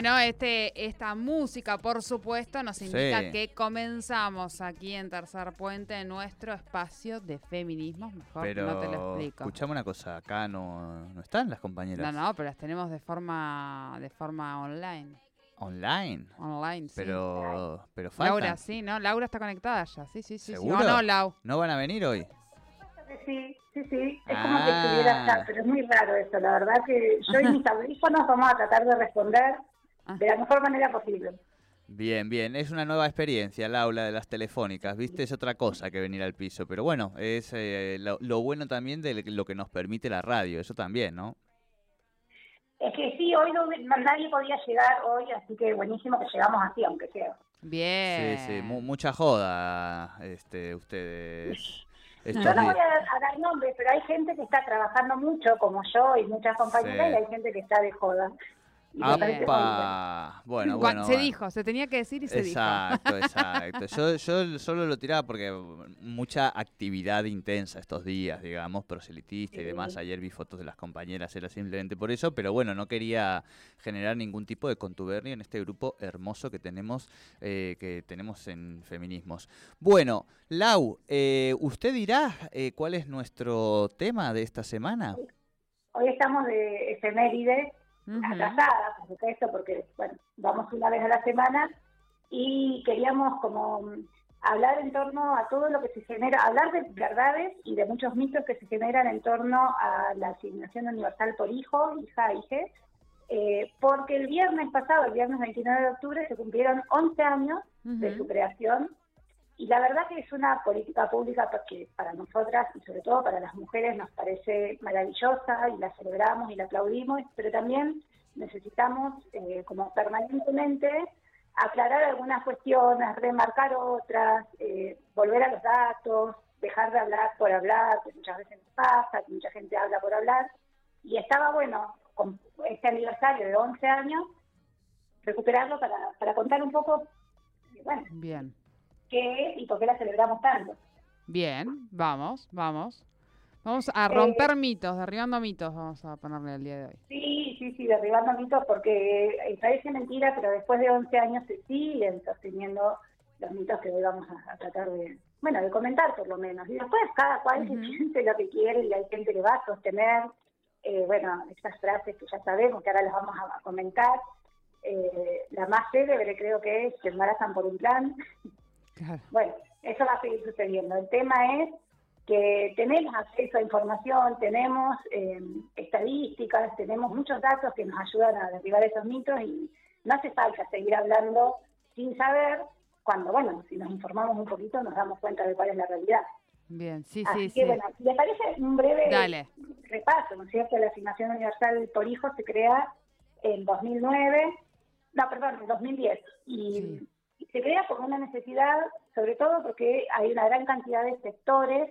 Bueno, este, esta música, por supuesto, nos indica Sí. que comenzamos aquí en Tercer Puente nuestro espacio de feminismo. Mejor Pero no te lo explico. escuchame una cosa, acá no, no están las compañeras. No, no, pero las tenemos de forma, de forma online. Online. Online, sí. Pero, pero faltan. Laura, sí, ¿no? Laura está conectada ya. Sí, sí, sí. sí. ¿Seguro? No, no, Lau. ¿No van a venir hoy? Sí, sí, sí. Es como que Ah. estuviera acá, pero es muy raro eso. La verdad que yo y mis audífonos vamos a tratar de responder Ah. de la mejor manera posible. Bien, bien. Es una nueva experiencia, el aula de las telefónicas, ¿viste? Es otra cosa que venir al piso. Pero bueno, es eh, lo, lo bueno también de lo que nos permite la radio, eso también, ¿no? Es que sí, hoy no, nadie podía llegar hoy, así que buenísimo que llegamos así, aunque sea. Bien. Sí, sí, mu- mucha joda, este, ustedes. estos Yo no voy a, a dar nombres, pero hay gente que está trabajando mucho, como yo y muchas compañeras, Sí. y hay gente que está de joda. ¡Apa! Bueno, bueno. se bueno. dijo, se tenía que decir y se Exacto, exacto. Yo, yo solo lo tiraba porque mucha actividad intensa estos días, digamos, proselitista y demás. Ayer vi fotos de las compañeras, era simplemente por eso, pero bueno, no quería generar ningún tipo de contubernio en este grupo hermoso que tenemos, eh, que tenemos en feminismos. Bueno, Lau, eh, ¿usted dirá eh, cuál es nuestro tema de esta semana? Hoy estamos de efemérides, Ujú. atrasada, por supuesto, porque bueno, vamos una vez a la semana y queríamos como hablar en torno a todo lo que se genera, hablar de verdades y de muchos mitos que se generan en torno a la asignación universal por hijo, hija, hije, eh, porque el viernes pasado, el viernes 29 de octubre, se cumplieron 11 años de su creación y la verdad que es una política pública que para nosotras y sobre todo para las mujeres nos parece maravillosa y la celebramos y la aplaudimos, pero también necesitamos eh, como permanentemente aclarar algunas cuestiones, remarcar otras, eh, volver a los datos, dejar de hablar por hablar, que muchas veces pasa, que mucha gente habla por hablar. Y estaba bueno, con este aniversario de 11 años, recuperarlo para, para contar un poco, bueno, Bien. Qué es y por qué la celebramos tanto. Bien, vamos, vamos. Vamos a Eh, romper mitos, derribando mitos, vamos a ponerle el día de hoy. Sí, sí, sí, derribando mitos porque eh, parece mentira, pero después de 11 años se siguen sosteniendo los mitos que hoy vamos a, a tratar de, bueno, de comentar por lo menos. Y después cada cual Ujú. piense lo que quiere y hay gente que va a sostener, eh, bueno, estas frases que ya sabemos, que ahora las vamos a, a comentar. Eh, la más célebre creo que es, se embarazan por un plan. Claro. Bueno, eso va a seguir sucediendo. El tema es que tenemos acceso a información, tenemos eh, estadísticas, tenemos muchos datos que nos ayudan a derribar esos mitos y no hace falta seguir hablando sin saber, cuando, bueno, si nos informamos un poquito nos damos cuenta de cuál es la realidad. Bien, sí, Así sí, que, sí. bueno, ¿le parece un breve Dale. repaso, ¿no es cierto? La asignación universal por hijo se crea en 2009, no, perdón, en 2010. Y Sí. Se crea por una necesidad, sobre todo porque hay una gran cantidad de sectores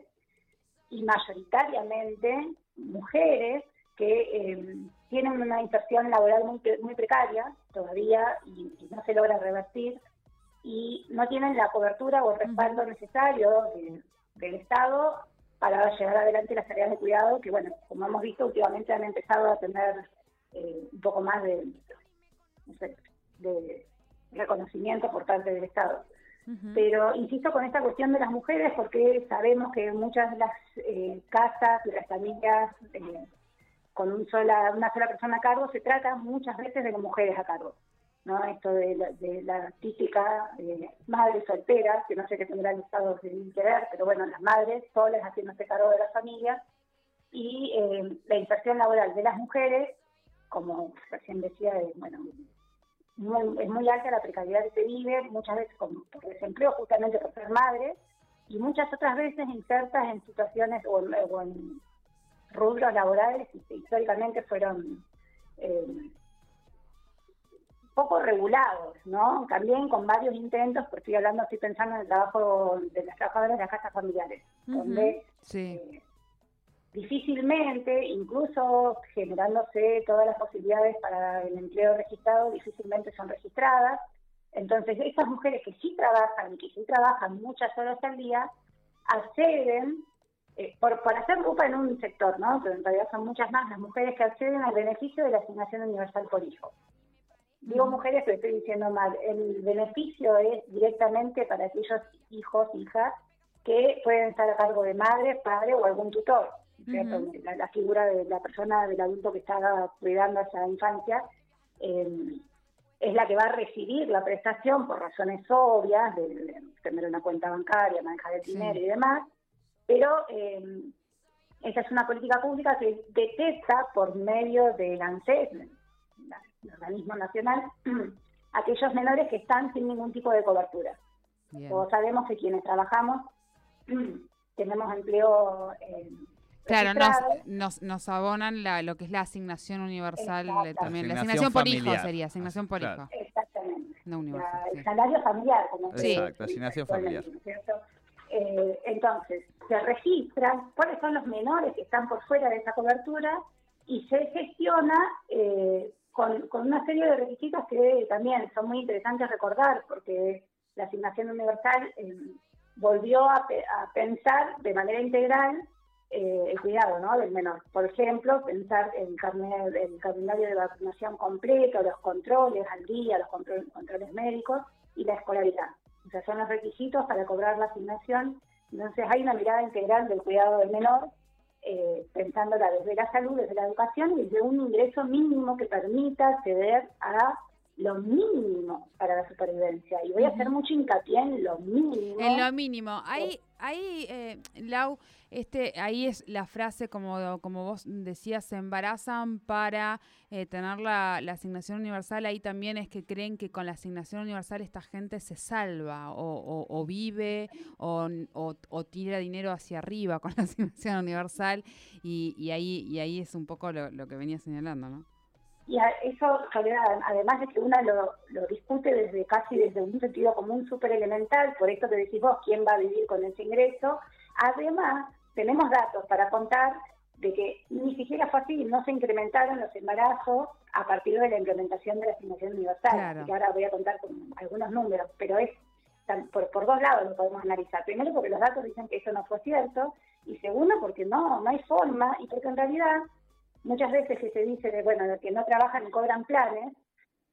y mayoritariamente mujeres que eh, tienen una inserción laboral muy, muy precaria todavía y, y no se logra revertir y no tienen la cobertura o el respaldo necesario de- del Estado para llevar adelante las tareas de cuidado que, bueno, como hemos visto últimamente han empezado a tener eh, un poco más de, no sé, de reconocimiento por parte del Estado. Pero insisto con esta cuestión de las mujeres porque sabemos que muchas de las eh, casas, de las familias eh, con un sola, una sola persona a cargo, se trata muchas veces de las mujeres a cargo. ¿no? Esto de la, de la típica eh, madre soltera, que no sé qué tendrá el Estado que ver, pero bueno, las madres solas haciéndose cargo de la familia, y eh, la inserción laboral de las mujeres, como recién decía, es, bueno, muy, es muy alta la precariedad que se vive, muchas veces con, por desempleo justamente por ser madres, y muchas otras veces insertas en situaciones o, o en rubros laborales y históricamente fueron eh, poco regulados, ¿no? También con varios intentos, porque estoy hablando, estoy pensando en el trabajo de las trabajadoras de las casas familiares, donde Sí. eh, difícilmente, incluso generándose todas las posibilidades para el empleo registrado, difícilmente son registradas. Entonces, estas mujeres que sí trabajan y que sí trabajan muchas horas al día, acceden, eh, por, por hacer grupa en un sector, ¿no? Pero en realidad son muchas más las mujeres que acceden al beneficio de la asignación universal por hijo. Digo mujeres, pero estoy diciendo mal. El beneficio es directamente para aquellos hijos, hijas, que pueden estar a cargo de madre, padre o algún tutor. La, la figura de la persona, del adulto que está cuidando a esa infancia, eh, es la que va a recibir la prestación por razones obvias, de, de tener una cuenta bancaria, manejar el Sí. dinero y demás, pero eh, esa es una política pública que detecta por medio del ANSES, el organismo nacional, aquellos menores que están sin ningún tipo de cobertura. Bien. Todos sabemos que quienes trabajamos tenemos empleo eh, Claro, nos, nos, nos abonan la, lo que es la asignación universal eh, Exacto. también. La Asignación asignación por hijo familiar. sería, asignación por Claro. hijo, Exactamente. no La- universal. el salario familiar, como Sí. Exacto, asignación familiar. Eh, entonces, se registran cuáles son los menores que están por fuera de esa cobertura y se gestiona eh, con, con una serie de requisitos que también son muy interesantes recordar, porque la asignación universal eh, volvió a, pe- a pensar de manera integral eh, el cuidado ¿no? del menor. Por ejemplo, pensar carnet, el calendario de vacunación completo, los controles al día, los control- controles médicos y la escolaridad. O sea, son los requisitos para cobrar la asignación. Entonces hay una mirada integral del cuidado del menor, eh, pensándola desde la salud, desde la educación y desde un ingreso mínimo que permita acceder a lo mínimo para la supervivencia. Y voy a hacer mucho hincapié en lo mínimo. En lo mínimo. Ahí, ahí eh, Lau, este, ahí es la frase, como, como vos decías, se embarazan para eh, tener la, la asignación universal. Ahí también es que creen que con la asignación universal esta gente se salva o, o- o vive o, o- tira dinero hacia arriba con la asignación universal. Y, y ahí, y ahí es un poco lo, lo que venía señalando, ¿no? Y a- eso, Soledad, además de que una lo, lo discute desde casi desde un sentido común súper elemental, por esto que decís vos, quién va a vivir con ese ingreso, además tenemos datos para contar de que ni siquiera fue así, no se incrementaron los embarazos a partir de la implementación de la asignación universal. Claro. Que ahora voy a contar con algunos números, pero es por, por dos lados lo podemos analizar. Primero porque los datos dicen que eso no fue cierto, y segundo porque no, no hay forma, y porque en realidad muchas veces que se dice de, bueno, de que no trabajan y cobran planes,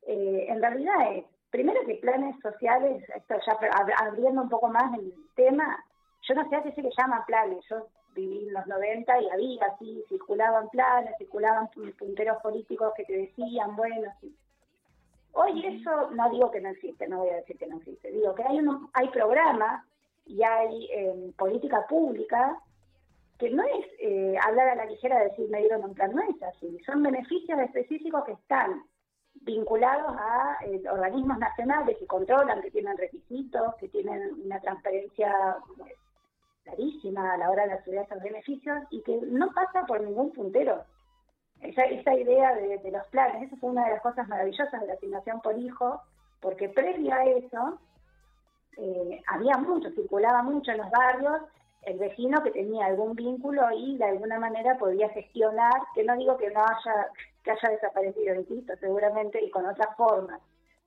eh, en realidad es, primero que planes sociales, esto ya ab- abriendo un poco más el tema, yo no sé a qué se le llama planes, yo viví en los 90 y había así, circulaban planes, circulaban pu- punteros políticos que te decían, bueno, sí. Hoy eso no digo que no existe, no voy a decir que no existe, digo que hay, uno, hay programas y hay eh, política pública que no es eh, hablar a la ligera de decir me dieron un plan, no es así, son beneficios específicos que están vinculados a eh, organismos nacionales que controlan, que tienen requisitos, que tienen una transparencia eh, clarísima a la hora de acceder a esos beneficios y que no pasa por ningún puntero. Esa, esa idea de, de los planes, esa fue una de las cosas maravillosas de la asignación por hijo, porque previo a eso eh, había mucho, circulaba mucho en los barrios el vecino que tenía algún vínculo y de alguna manera podía gestionar, que no digo que no haya, que haya desaparecido, insisto, seguramente y con otras formas,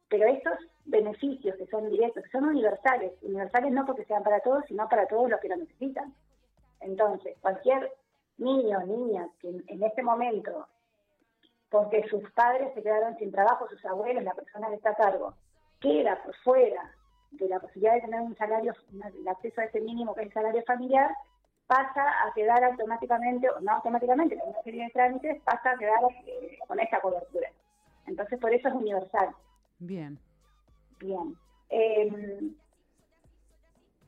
pero estos beneficios que son directos, que son universales, universales no porque sean para todos, sino para todos los que lo necesitan. Entonces, cualquier niño o niña que en, este momento, porque sus padres se quedaron sin trabajo, sus abuelos, la persona que está a cargo, queda por fuera de la posibilidad de tener un salario, el acceso a ese mínimo que es el salario familiar, pasa a quedar automáticamente, o no automáticamente, con una serie de trámites, pasa a quedar eh, con esta cobertura. Entonces, por eso es universal. Bien. Bien. Eh,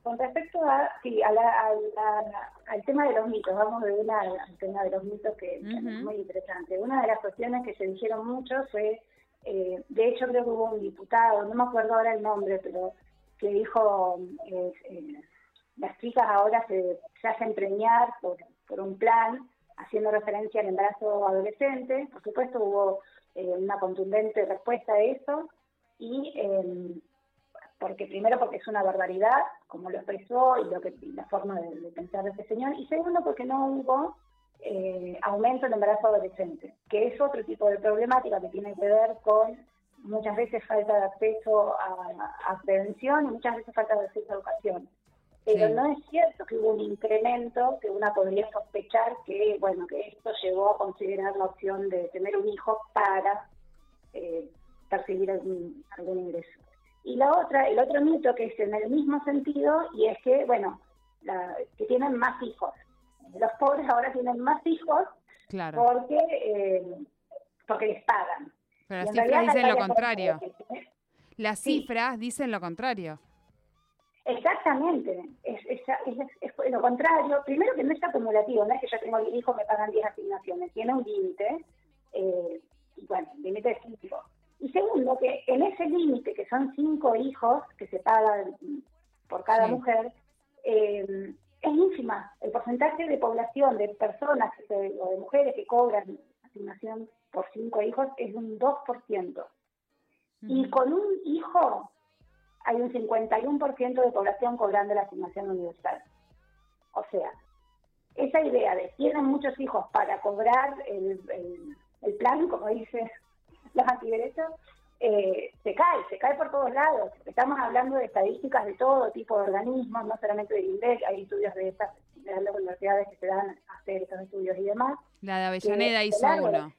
con respecto a, sí, a la- a la- al tema de los mitos, vamos de una al tema de los mitos que, es muy interesante. Una de las cuestiones que se dijeron mucho fue eh, de hecho creo que hubo un diputado, no me acuerdo ahora el nombre, pero que dijo, eh, eh, las chicas ahora se, hacen premiar por, un plan, haciendo referencia al embarazo adolescente. Por supuesto hubo una contundente respuesta a eso y porque primero porque es una barbaridad, como lo expresó y lo que la forma de, pensar de este señor, y segundo porque no hubo eh, aumento del embarazo adolescente, que es otro tipo de problemática que tiene que ver con muchas veces falta de acceso a, prevención y muchas veces falta de acceso a educación. Pero no es cierto que hubo un incremento que una podría sospechar que, bueno, que esto llevó a considerar la opción de tener un hijo para eh, percibir algún, algún ingreso. Y la otra, el otro mito que es en el mismo sentido, y es que, bueno, que tienen más hijos. Los pobres ahora tienen más hijos porque, eh, porque les pagan. Pero las cifras dicen lo contrario. Las cifras dicen lo contrario. Exactamente, es, es, lo contrario. Primero que no es acumulativo, no es que yo tengo mi hijo, me pagan 10 asignaciones, tiene un límite, eh, y bueno, límite de 5. Y segundo, que en ese límite, que son cinco hijos que se pagan por cada mujer, eh, es ínfima. El porcentaje de población de personas o de mujeres que cobran asignación por cinco hijos es un 2%. Y con un hijo hay un 51% de población cobrando la asignación universal. O sea, esa idea de tienen muchos hijos para cobrar el, el plan, como dice los antiderechos, eh, se cae, se cae por todos lados. Estamos hablando de estadísticas de todo tipo de organismos, no solamente del INDEC, hay estudios de estas de las universidades que se dan a hacer estos estudios y demás. La de Avellaneda hizo uno.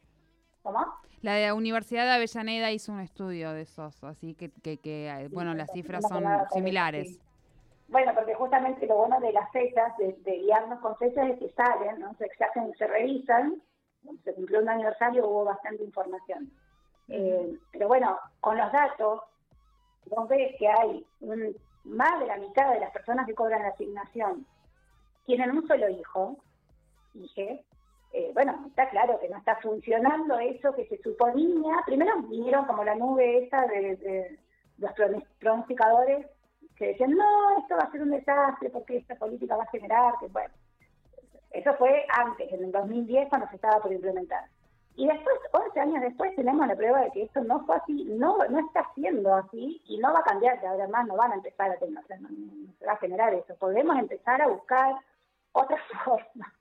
¿Cómo? La de la Universidad de Avellaneda hizo un estudio de esos, así que, que, eh, bueno, las cifras son similares. Bueno, porque justamente lo bueno de las fechas, de, guiarnos con fechas, es que salen, ¿no? se, hacen, se revisan, se cumplió un aniversario, hubo bastante información. Eh, pero bueno, con los datos, vos ves que hay más de la mitad de las personas que cobran la asignación tienen un solo hijo, dije, eh, bueno, está claro que no está funcionando eso que se suponía. Primero vinieron como la nube esa de, los pronosticadores que decían, no, esto va a ser un desastre porque esta política va a generar, que bueno, eso fue antes, en el 2010 cuando se estaba por implementar. Y después, 11 años después, tenemos la prueba de que esto no fue así, no no está siendo así y no va a cambiar, que además no van a empezar a tener, no, se va a generar eso. Podemos empezar a buscar otras formas,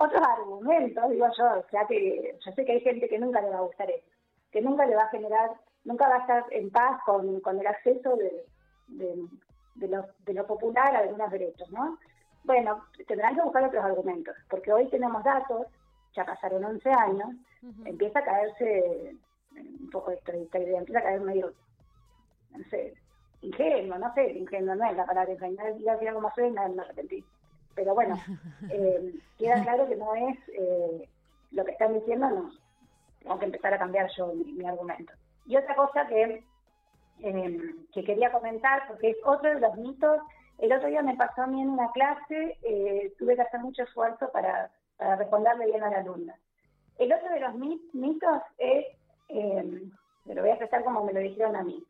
otros argumentos, digo yo, o sea que yo sé que hay gente que nunca le va a gustar eso, que nunca le va a generar, nunca va a estar en paz con, con el acceso de, de, lo, de lo popular a algunos derechos, ¿no? Bueno, tendrán que buscar otros argumentos, porque hoy tenemos datos ya pasaron 11 años, empieza a caerse un poco esta, esta idea, empieza a caer medio, no sé, ingenuo, no sé, ingenuo no es la palabra ingenuo, diga como suena, me arrepentí. Pero bueno, eh, queda claro que no es eh, lo que están diciendo, no. Tengo que empezar a cambiar yo mi, argumento. Y otra cosa que, eh, que quería comentar, porque es otro de los mitos, el otro día me pasó a mí en una clase, tuve que hacer mucho esfuerzo para para responderle bien a la alumna. El otro de los mitos es, eh, me lo voy a expresar como me lo dijeron a mí.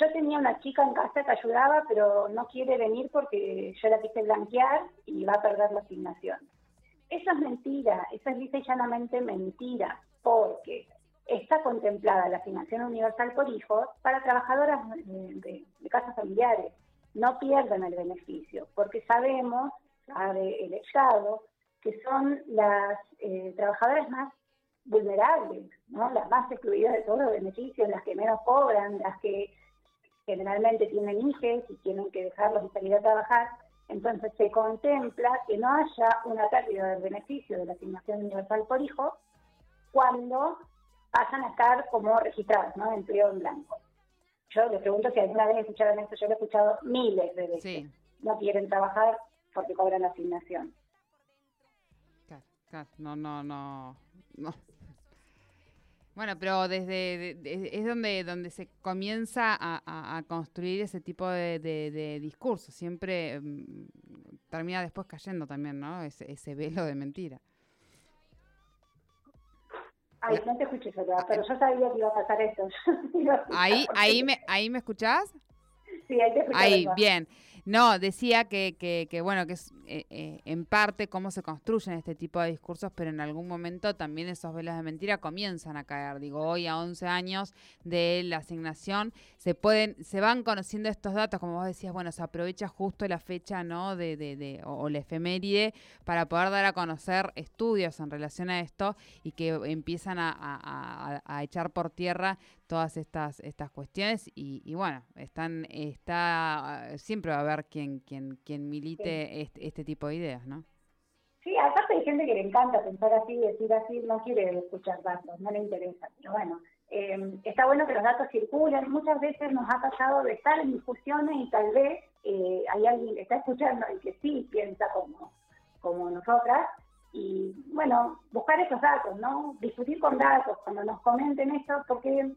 Yo tenía una chica en casa que ayudaba, pero no quiere venir porque yo la quise blanquear y va a perder la asignación. Eso es mentira, eso es lisa y llanamente mentira, porque está contemplada la asignación universal por hijos para trabajadoras de, casas familiares. No pierdan el beneficio, porque sabemos, sabe el Estado, que son las eh, trabajadoras más vulnerables, ¿no? las más excluidas de todos los beneficios, las que menos cobran, las que generalmente tienen hijos y tienen que dejarlos y salir a trabajar. Entonces se contempla que no haya una pérdida del beneficio de la asignación universal por hijo cuando pasan a estar como registrados, ¿no? Periodo en blanco. Yo les pregunto si alguna vez escucharon esto, yo lo he escuchado miles de veces. No quieren trabajar porque cobran la asignación no, no, no, Bueno, pero desde es donde donde se comienza a, construir ese tipo de, discurso. Siempre mm, termina después cayendo también, ¿no? Ese, ese velo de mentira. Ay, no te escuché, Soledad, pero yo sabía que iba a pasar esto. ahí, ahí, me, ¿Ahí me escuchás? Sí, ahí te escuché. Ahí, bien. No, decía que, que, que bueno, que es eh, eh, en parte cómo se construyen este tipo de discursos, pero en algún momento también esos velos de mentira comienzan a caer. Digo, hoy a 11 años de la asignación se pueden, se van conociendo estos datos, como vos decías, bueno, se aprovecha justo la fecha, ¿no? De, de, de o, la efeméride para poder dar a conocer estudios en relación a esto y que empiezan a, a, echar por tierra todas estas estas cuestiones y, y, bueno están está siempre va a haber quien quien quien milite sí. este, este, tipo de ideas no sí aparte hay gente que le encanta pensar así decir así no quiere escuchar datos no le interesa pero bueno eh, está bueno que los datos circulen muchas veces nos ha pasado de estar en discusiones y tal vez eh, hay alguien que está escuchando y que sí piensa como como nosotras y bueno, buscar esos datos, ¿no? Discutir con datos cuando nos comenten esto, porque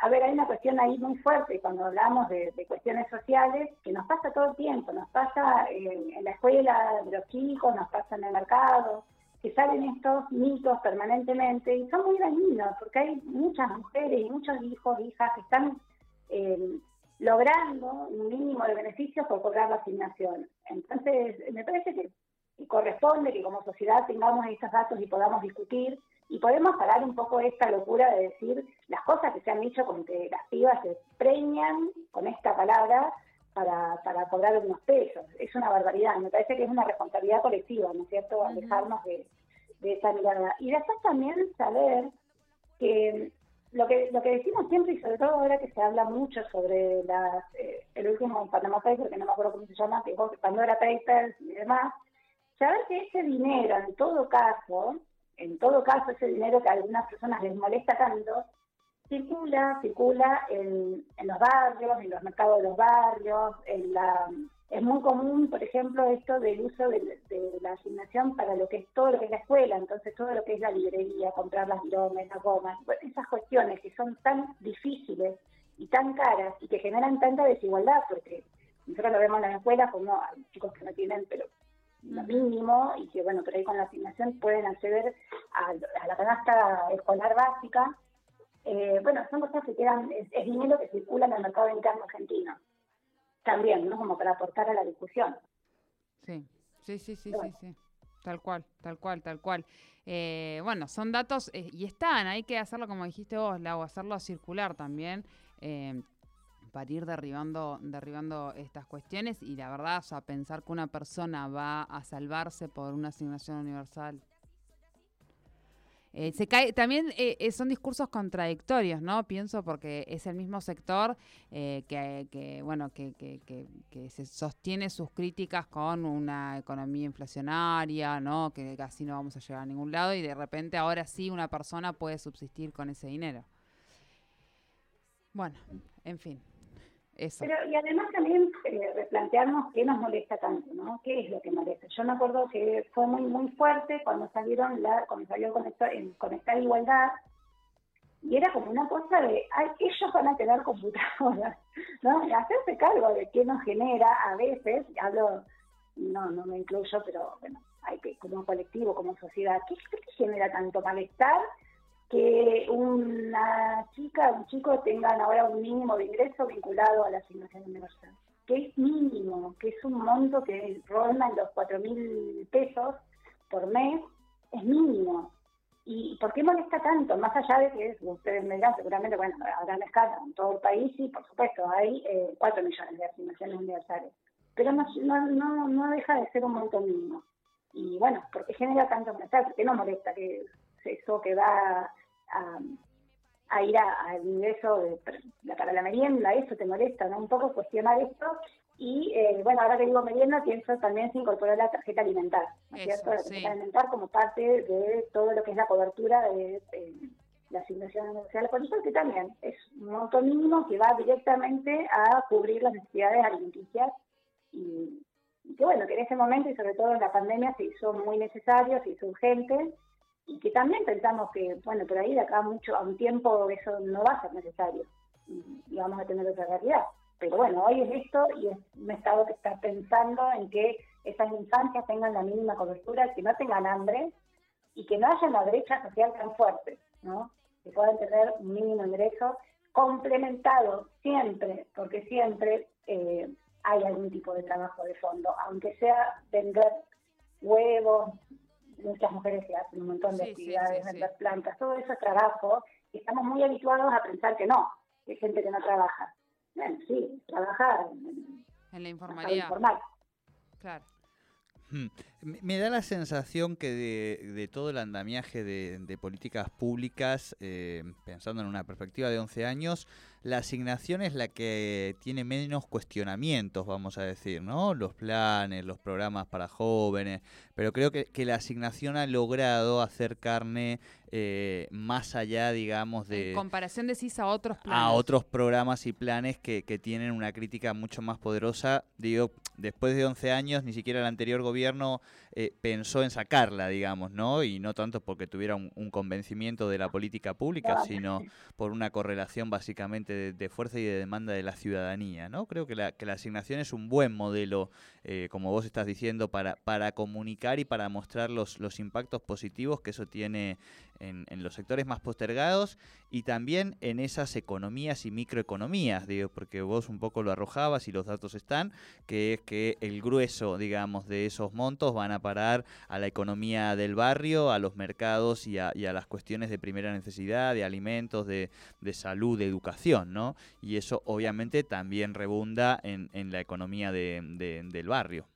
a ver, hay una cuestión ahí muy fuerte cuando hablamos de, de, cuestiones sociales que nos pasa todo el tiempo, nos pasa en, en, la escuela de los chicos, nos pasa en el mercado, que salen estos mitos permanentemente y son muy dañinos porque hay muchas mujeres y muchos hijos, hijas que están eh, logrando un mínimo de beneficios por cobrar la asignación. Entonces, me parece que corresponde que como sociedad tengamos estos datos y podamos discutir y podemos parar un poco esta locura de decir las cosas que se han dicho como que las pibas se preñan con esta palabra para, para cobrar unos pesos. Es una barbaridad, me parece que es una responsabilidad colectiva, ¿no es cierto?, alejarnos de, de esa mirada. Y después también saber que lo que lo que decimos siempre y sobre todo ahora que se habla mucho sobre las, eh, el último Panama Paper, que no me acuerdo cómo se llama, que es Pandora Papers y demás, saber que ese dinero, en todo caso, en todo caso, ese dinero que a algunas personas les molesta tanto, circula, circula en, en los barrios, en los mercados de los barrios, en la, es muy común, por ejemplo, esto del uso de, la asignación para lo que es todo lo que es la escuela, entonces todo lo que es la librería, comprar las bromas, las gomas, esas cuestiones que son tan difíciles y tan caras y que generan tanta desigualdad, porque nosotros lo vemos en las escuelas como hay chicos que no tienen, pero lo mínimo y que bueno, pero ahí con la asignación pueden acceder a, a la canasta escolar básica. Eh, bueno, son cosas que quedan, es, es, dinero que circula en el mercado interno argentino. También, ¿no? Como para aportar a la discusión. Sí, sí, sí, sí, bueno. sí, sí. Tal cual, tal cual, tal cual. Eh, bueno, son datos eh, y están, hay que hacerlo como dijiste vos, Lau, hacerlo circular también. Eh, para ir derribando, derribando estas cuestiones y la verdad, o sea, pensar que una persona va a salvarse por una asignación universal. Eh, se cae, también eh, son discursos contradictorios, ¿no? Pienso porque es el mismo sector eh, que, que, bueno, que, que, que, se sostiene sus críticas con una economía inflacionaria, ¿no? Que casi no vamos a llegar a ningún lado y de repente ahora sí una persona puede subsistir con ese dinero. Bueno, en fin. Pero, y además también eh, replantearnos qué nos molesta tanto, ¿no? ¿Qué es lo que molesta? Yo me acuerdo que fue muy muy fuerte cuando salieron la, cuando salió Conectar, Conectar Igualdad, y era como una cosa de, ay, ellos van a tener computadoras, ¿no? Y hacerse cargo de qué nos genera a veces, hablo, no, no me incluyo, pero bueno, hay que, como colectivo, como sociedad, ¿qué, qué genera tanto malestar? Que una chica, un chico tengan ahora un mínimo de ingreso vinculado a la asignación universal, que es mínimo, que es un monto que ronda en los cuatro mil pesos por mes, es mínimo. ¿Y por qué molesta tanto? Más allá de que ustedes me dirán, seguramente, bueno, a gran escala, en todo el país, sí, por supuesto, hay eh, 4 millones de asignaciones universales. Pero no, no, no deja de ser un monto mínimo. Y bueno, ¿por qué genera tanto malestar? ¿Por qué no molesta que eso que va a, a ir al ingreso de, para la merienda, eso te molesta, ¿no? Un poco cuestionar esto. Y eh, bueno, ahora que digo merienda, pienso también se incorporó la tarjeta alimentar, ¿no es cierto? La tarjeta sí. alimentar como parte de todo lo que es la cobertura de, de la asignación universal por que también es un monto mínimo que va directamente a cubrir las necesidades alimenticias y, y que bueno, que en ese momento y sobre todo en la pandemia se hizo muy necesario, se hizo urgente y que también pensamos que, bueno, por ahí de acá mucho, a un tiempo eso no va a ser necesario y, vamos a tener otra realidad. Pero bueno, hoy es esto y es un Estado que está pensando en que esas infancias tengan la mínima cobertura, que no tengan hambre y que no haya una brecha social tan fuerte. ¿no? Que puedan tener un mínimo ingreso complementado siempre, porque siempre eh, hay algún tipo de trabajo de fondo, aunque sea vender huevos, muchas mujeres que hacen un montón de actividades, vender plantas, todo eso es trabajo, y estamos muy habituados a pensar que no, que hay gente que no trabaja. Bueno, sí, trabajar en, la informalidad. Informal. Claro. Me da la sensación que de, todo el andamiaje de, políticas públicas, eh, pensando en una perspectiva de 11 años, la asignación es la que tiene menos cuestionamientos, vamos a decir, ¿no? Los planes, los programas para jóvenes, pero creo que, la asignación ha logrado hacer carne eh, más allá, digamos, de... En comparación, decís, a otros planes. A otros programas y planes que, que tienen una crítica mucho más poderosa. Digo, después de 11 años, ni siquiera el anterior gobierno eh, pensó en sacarla, digamos, ¿no? Y no tanto porque tuviera un, convencimiento de la política pública, sino por una correlación básicamente de, fuerza y de demanda de la ciudadanía, ¿no? Creo que la, que la asignación es un buen modelo, eh, como vos estás diciendo, para, para comunicar y para mostrar los, los impactos positivos que eso tiene en, los sectores más postergados y también en esas economías y microeconomías, digo, porque vos un poco lo arrojabas y los datos están, que es que el grueso, digamos, de esos montos van a parar a la economía del barrio, a los mercados y a, las cuestiones de primera necesidad, de alimentos, de, salud, de educación, ¿no? Y eso obviamente también rebunda en, la economía del barrio.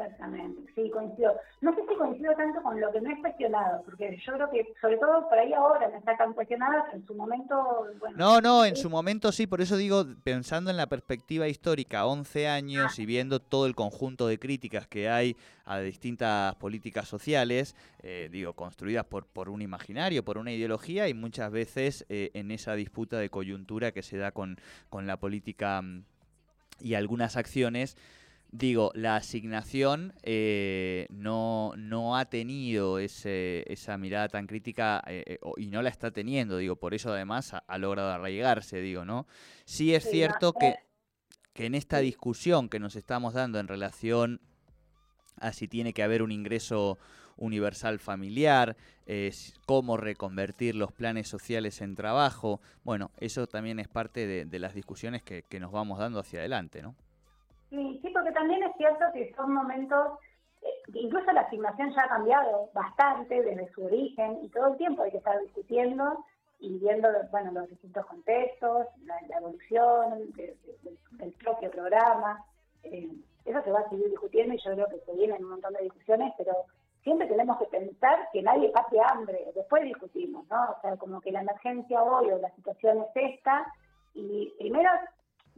Exactamente, sí, coincido. No sé si coincido tanto con lo que me he cuestionado, porque yo creo que, sobre todo por ahí ahora, no está tan cuestionada, en su momento... No, no, en su momento sí, por eso digo, pensando en la perspectiva histórica, 11 años y viendo todo el conjunto de críticas que hay a distintas políticas sociales, eh, digo, construidas por, por un imaginario, por una ideología y muchas veces eh, en esa disputa de coyuntura que se da con, con la política mm, y algunas acciones digo, la asignación eh, no, no ha tenido ese, esa mirada tan crítica eh, eh, y no la está teniendo, digo, por eso además ha, logrado arraigarse, digo, ¿no? Sí es cierto que, que en esta discusión que nos estamos dando en relación a si tiene que haber un ingreso universal familiar, cómo reconvertir los planes sociales en trabajo, bueno, eso también es parte de, de las discusiones que, que nos vamos dando hacia adelante, ¿no? Sí, sí, porque también es cierto que son momentos, eh, incluso la asignación ya ha cambiado bastante desde su origen y todo el tiempo hay que estar discutiendo y viendo bueno, los distintos contextos, la, evolución del propio programa. Eh, eso se va a seguir discutiendo y yo creo que se vienen un montón de discusiones, pero siempre tenemos que pensar que nadie pase hambre, después discutimos, ¿no? O sea, como que la emergencia hoy o la situación es esta, y primero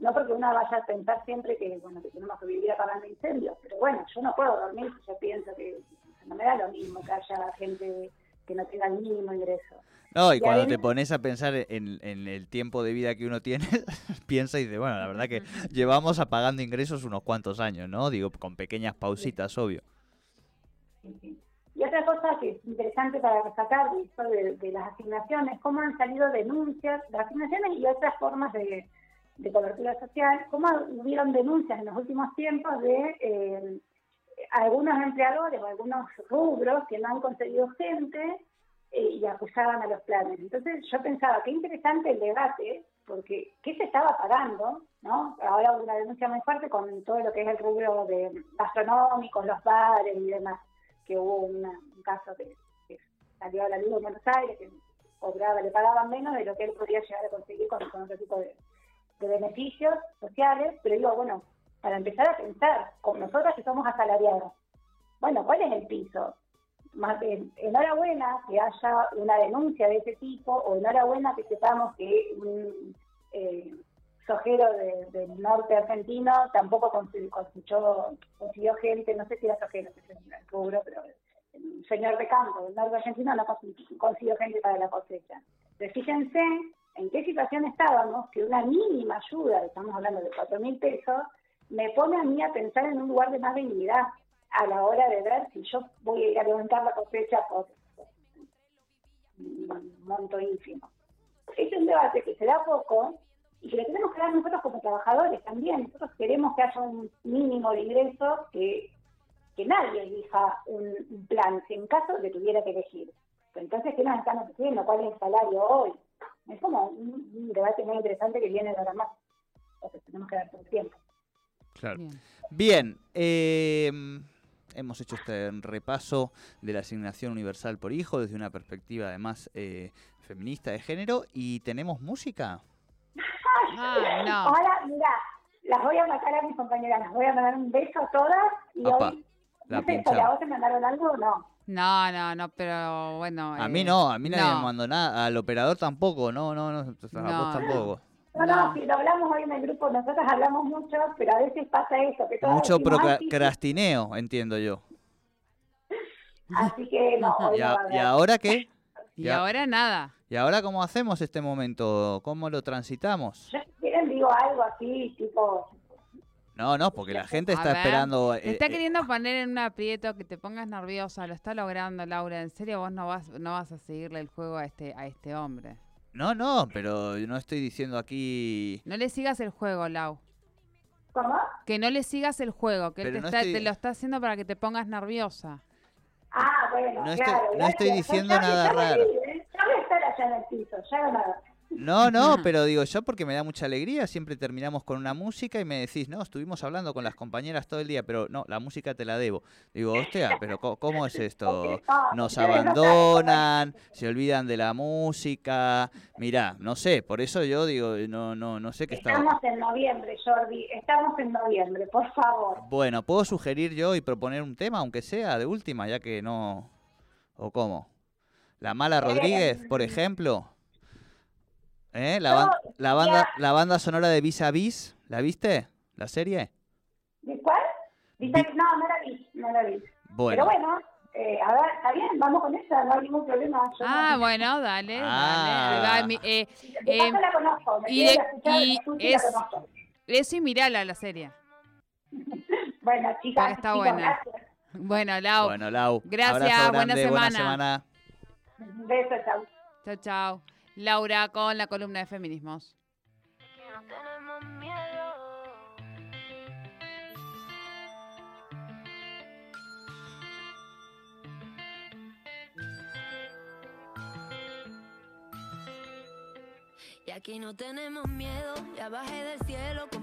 no porque uno vaya a pensar siempre que, bueno, que tenemos que vivir apagando incendios, pero bueno, yo no puedo dormir si yo pienso que no me da lo mismo que haya gente que no tenga el mínimo ingreso. No, y, cuando te pones a pensar en, el tiempo de vida que uno tiene, piensa y dice, bueno, la verdad que llevamos apagando ingresos unos cuantos años, ¿no? Digo, con pequeñas pausitas, obvio. Y otra cosa que es interesante para destacar de, de las asignaciones, cómo han salido denuncias, de asignaciones y otras formas de, de cobertura social, cómo hubieron denuncias en los últimos tiempos de eh, algunos empleadores o algunos rubros que no han conseguido gente eh, y acusaban a los planes. Entonces yo pensaba, qué interesante el debate, porque ¿qué se estaba pagando? ¿no? Ahora una denuncia muy fuerte con todo lo que es el rubro de gastronómicos, los bares y demás, que hubo un caso que, salió a la luz en Buenos Aires, que cobraba, le pagaban menos de lo que él podía llegar a conseguir con otro tipo de, de beneficios sociales, pero digo, bueno, para empezar a pensar, con nosotras que somos asalariadas, bueno, ¿cuál es el piso? Más, enhorabuena que haya una denuncia de ese tipo, o enhorabuena que sepamos que un eh, sojero del norte argentino tampoco consiguió, consiguió, gente, no sé si era sojero, es el rubro, pero el señor de campo del norte argentino no consiguió gente para la cosecha. Pero fíjense en qué situación estábamos, que una mínima ayuda, estamos hablando de cuatro mil pesos, me pone a mí a pensar en un lugar de más dignidad a la hora de ver si yo voy a levantar la cosecha por un monto ínfimo. Es un debate que se da poco y que le tenemos que dar nosotros como trabajadores también. Nosotros queremos que haya un mínimo de ingresos, que, que nadie elija un, plan, si en caso le tuviera que elegir. Entonces, ¿qué nos están ofreciendo? ¿Cuál es el salario hoy? Es como un, un debate muy interesante que viene de ahora más. Entonces, tenemos que dar todo el tiempo. Claro. Bien. Bien, eh, hemos hecho este repaso de la asignación universal por hijo desde una perspectiva además eh, feminista de género y tenemos música. Ah, no. Ahora, mira, las voy a matar a mis compañeras, las voy a mandar un beso a todas y Apa, hoy, la no sé, pinchamos. ¿a vos te mandaron algo o no? No, no, no, pero bueno. A eh, mí no, a mí nadie no. me mandó nada, al operador tampoco, no, no, no, a vos tampoco. No, no, si lo hablamos hoy en el grupo, nosotros hablamos mucho, pero a veces pasa eso, que Mucho procrastineo, entiendo yo. Así que no, hoy ¿Y, no a- ahora qué? Y Ya. ahora nada. ¿Y ahora cómo hacemos este momento? ¿Cómo lo transitamos? Yo, si quieren, digo algo así, tipo, No, no, porque la gente está ver, esperando... Te eh, está eh, queriendo poner en un aprieto que te pongas nerviosa, lo está logrando Laura. En serio, vos no vas, no vas a seguirle el juego a este, a este hombre. No, no, pero no estoy diciendo aquí... No le sigas el juego, Lau. ¿cómo? Que no le sigas el juego, que él te, no está, estoy- te lo está haciendo para que te pongas nerviosa. Ah, bueno, No estoy- claro. no gracias. estoy diciendo Ya- nada ya raro. vi, ¿eh? Ya voy a estar allá en el piso, ya nada. No, no, pero digo yo porque me da mucha alegría, siempre terminamos con una música y me decís, no, estuvimos hablando con las compañeras todo el día, pero no, la música te la debo. Digo, hostia, pero ¿cómo es esto? Nos abandonan, se olvidan de la música. Mirá, no sé, por eso yo digo, no, no, no sé qué estaba... Estamos en noviembre, Jordi, estamos en noviembre, por favor. Bueno, ¿puedo sugerir yo y proponer un tema, aunque sea de última, ya que no... ¿O cómo? La Mala Rodríguez, por ejemplo. ¿Eh? La, ban- la, banda, ya- la banda sonora de Vis a Vis, ¿la viste? ¿La serie? ¿De cuál? Dice, Vi- no, no la vi, no la vi. Pero Bueno, bueno, eh, a ver, está bien, vamos con esa, no hay ningún problema. Yo Ah, no- bueno, dale, Ah. dale. Va, mi- eh, De eh, paso la conozco, me y de- escuchar, y la la es- conozco. eso y mirala la serie. Bueno, chicas, Porque está chicos, buena. gracias. Bueno, Lau. bueno, Lau. Gracias, buena buena semana. semana. Un beso, chau. Chao, chao. Laura con la columna de feminismos. No tenemos miedo. Y aquí no tenemos miedo, ya bajé del cielo, compró